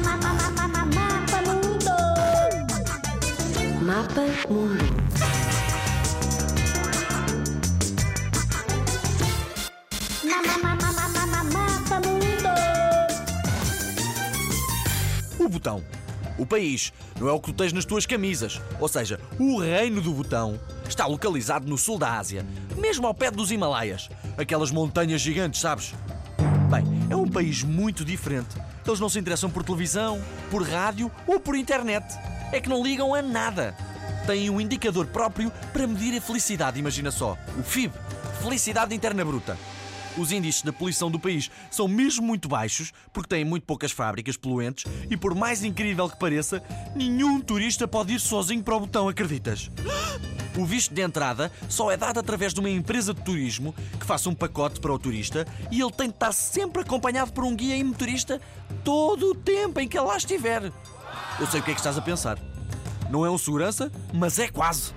Mapa Mundo. Mapa Mundo. Mapa Mundo. O botão. O país não é o que tu tens nas tuas camisas. Ou seja, o reino do botão está localizado no sul da Ásia, mesmo ao pé dos Himalaias. Aquelas montanhas gigantes, sabes? Bem, é um país muito diferente. Eles não se interessam por televisão, por rádio ou por internet. É que não ligam a nada. Têm um indicador próprio para medir a felicidade, imagina só. O FIB, Felicidade Interna Bruta. Os índices da poluição do país são mesmo muito baixos, porque têm muito poucas fábricas poluentes e, por mais incrível que pareça, nenhum turista pode ir sozinho para o botão, acreditas? O visto de entrada só é dado através de uma empresa de turismo que faça um pacote para o turista e ele tem de estar sempre acompanhado por um guia e motorista todo o tempo em que ele lá estiver. Eu sei o que é que estás a pensar. Não é um segurança, mas é quase.